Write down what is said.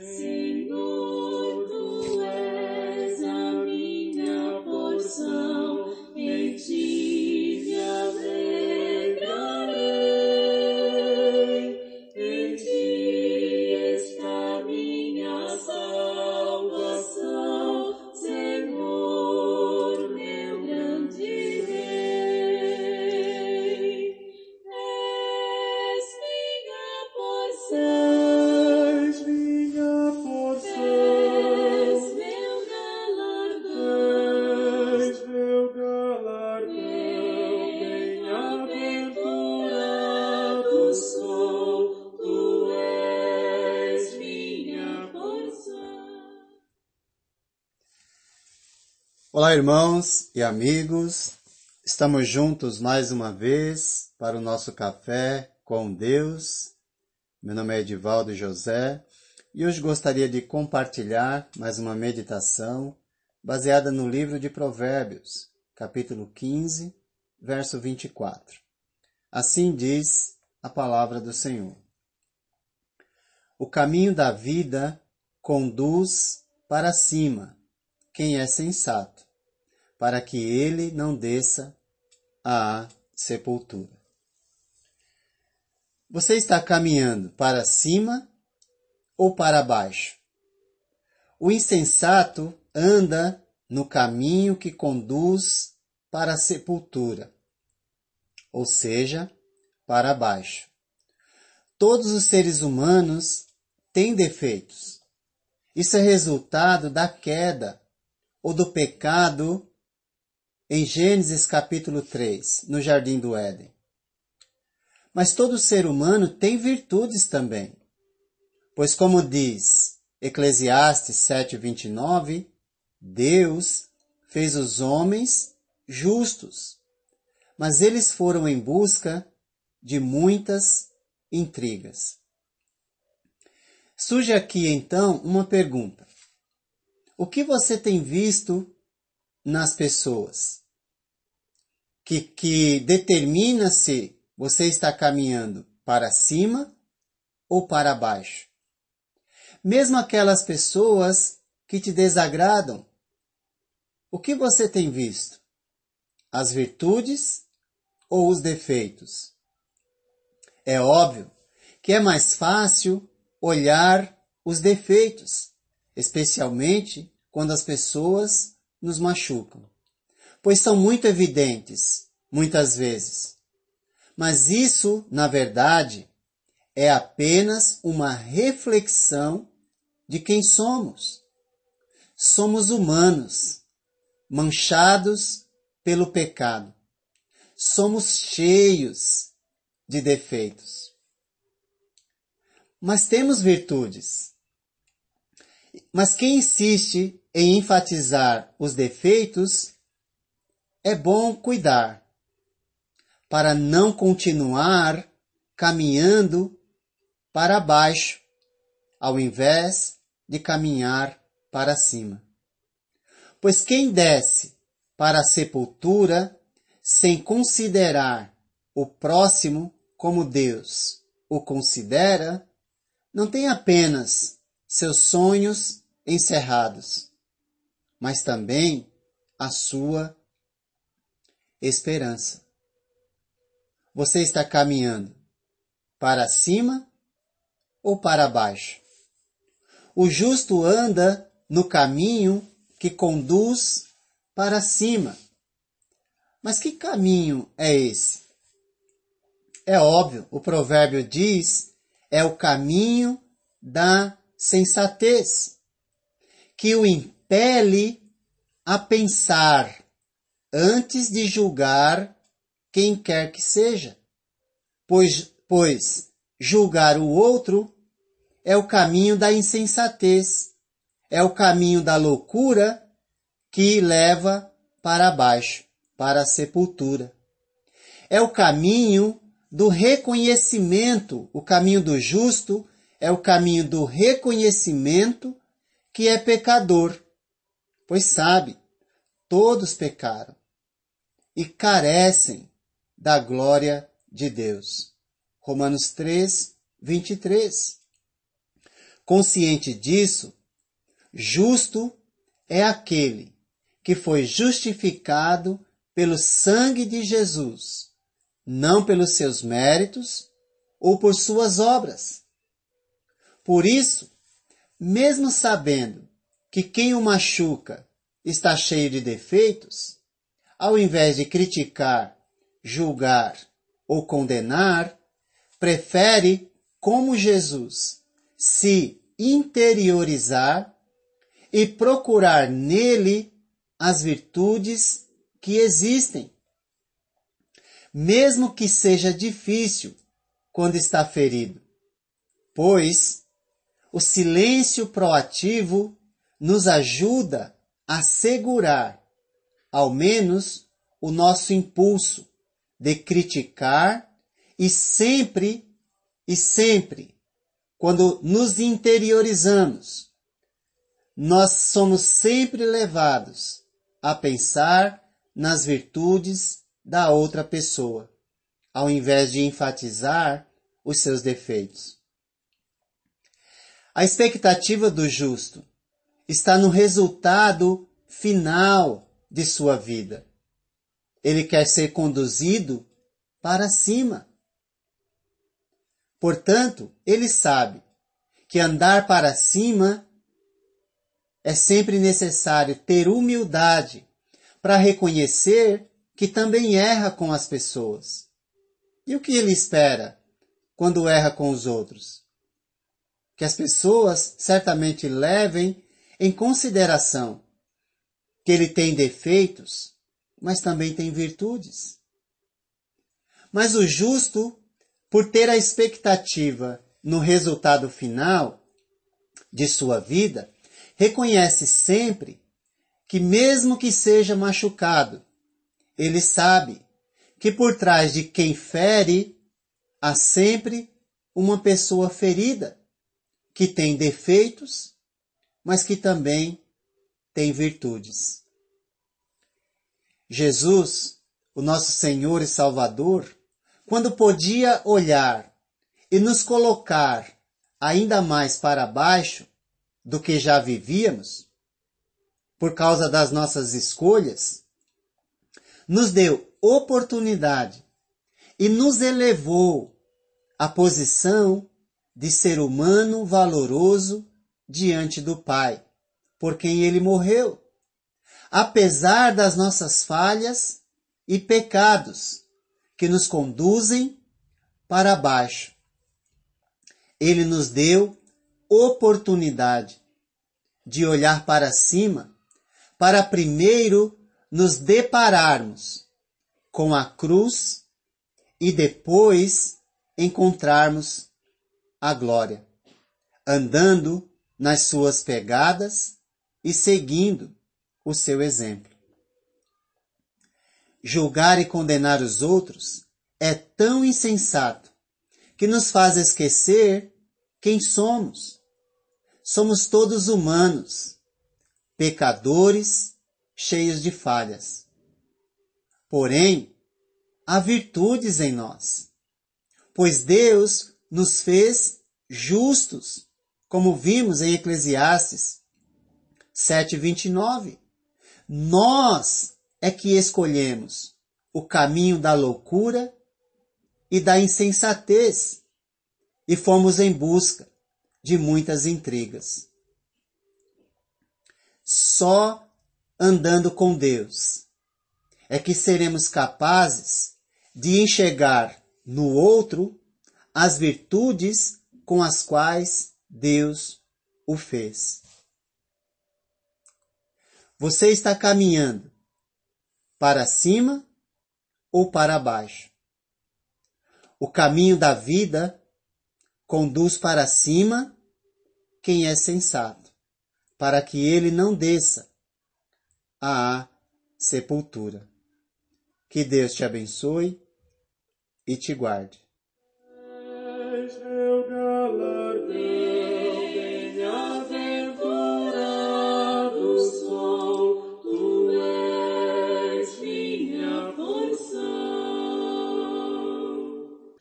Senhor, Olá, irmãos e amigos. Estamos juntos mais uma vez para o nosso café com Deus. Meu nome é Edivaldo José e hoje gostaria de compartilhar mais uma meditação baseada no livro de Provérbios, capítulo 15, verso 24. Assim diz a palavra do Senhor. O caminho da vida conduz para cima quem é sensato, para que ele não desça à sepultura. Você está caminhando para cima ou para baixo? O insensato anda no caminho que conduz para a sepultura, ou seja, para baixo. Todos os seres humanos têm defeitos. Isso é resultado da queda ou do pecado em Gênesis capítulo 3, no jardim do Éden. Mas todo ser humano tem virtudes também. Pois como diz Eclesiastes 7:29, Deus fez os homens justos, mas eles foram em busca de muitas intrigas. Surge aqui então uma pergunta. O que você tem visto nas pessoas que, que determina se você está caminhando para cima ou para baixo? Mesmo aquelas pessoas que te desagradam, o que você tem visto? As virtudes ou os defeitos? É óbvio que é mais fácil olhar os defeitos, especialmente quando as pessoas nos machucam, pois são muito evidentes, muitas vezes. Mas isso, na verdade, é apenas uma reflexão de quem somos. Somos humanos, manchados pelo pecado. Somos cheios de defeitos. Mas temos virtudes. Mas quem insiste em enfatizar os defeitos, é bom cuidar para não continuar caminhando para baixo, ao invés de caminhar para cima. Pois quem desce para a sepultura sem considerar o próximo como Deus o considera, não tem apenas seus sonhos encerrados, mas também a sua esperança. Você está caminhando para cima ou para baixo? O justo anda no caminho que conduz para cima. Mas que caminho é esse? É óbvio, o provérbio diz, é o caminho da sensatez, que o impele a pensar antes de julgar quem quer que seja, pois, pois julgar o outro é o caminho da insensatez, é o caminho da loucura que leva para baixo, para a sepultura. É o caminho do reconhecimento, o caminho do justo é o caminho do reconhecimento que é pecador, pois sabe, todos pecaram e carecem da glória de Deus. Romanos 3, 23. Consciente disso, justo é aquele que foi justificado pelo sangue de Jesus, não pelos seus méritos ou por suas obras. Por isso, mesmo sabendo que quem o machuca está cheio de defeitos, ao invés de criticar, julgar ou condenar, prefere, como Jesus, se interiorizar e procurar nele as virtudes que existem. Mesmo que seja difícil quando está ferido, pois o silêncio proativo nos ajuda a segurar, ao menos, o nosso impulso de criticar e sempre e sempre, quando nos interiorizamos, nós somos sempre levados a pensar nas virtudes da outra pessoa, ao invés de enfatizar os seus defeitos. A expectativa do justo está no resultado final de sua vida. Ele quer ser conduzido para cima. Portanto, ele sabe que andar para cima é sempre necessário ter humildade para reconhecer que também erra com as pessoas. E o que ele espera quando erra com os outros? Que as pessoas certamente levem em consideração que ele tem defeitos, mas também tem virtudes. Mas o justo, por ter a expectativa no resultado final de sua vida, reconhece sempre que, mesmo que seja machucado, ele sabe que por trás de quem fere há sempre uma pessoa ferida, que tem defeitos, mas que também tem virtudes. Jesus, o nosso Senhor e Salvador, quando podia olhar e nos colocar ainda mais para baixo do que já vivíamos, por causa das nossas escolhas, nos deu oportunidade e nos elevou à posição de ser humano valoroso diante do Pai, por quem ele morreu. Apesar das nossas falhas e pecados, que nos conduzem para baixo. Ele nos deu oportunidade de olhar para cima para primeiro nos depararmos com a cruz e depois encontrarmos a glória, andando nas suas pegadas e seguindo o seu exemplo julgar e condenar os outros é tão insensato que nos faz esquecer quem somos. Somos todos humanos, pecadores, cheios de falhas. Porém, há virtudes em nós, pois Deus nos fez justos, como vimos em Eclesiastes 7:29. Nós é que escolhemos o caminho da loucura e da insensatez e fomos em busca de muitas intrigas. Só andando com Deus é que seremos capazes de enxergar no outro as virtudes com as quais Deus o fez. Você está caminhando para cima ou para baixo. O caminho da vida conduz para cima quem é sensato, para que ele não desça à sepultura. Que Deus te abençoe e te guarde.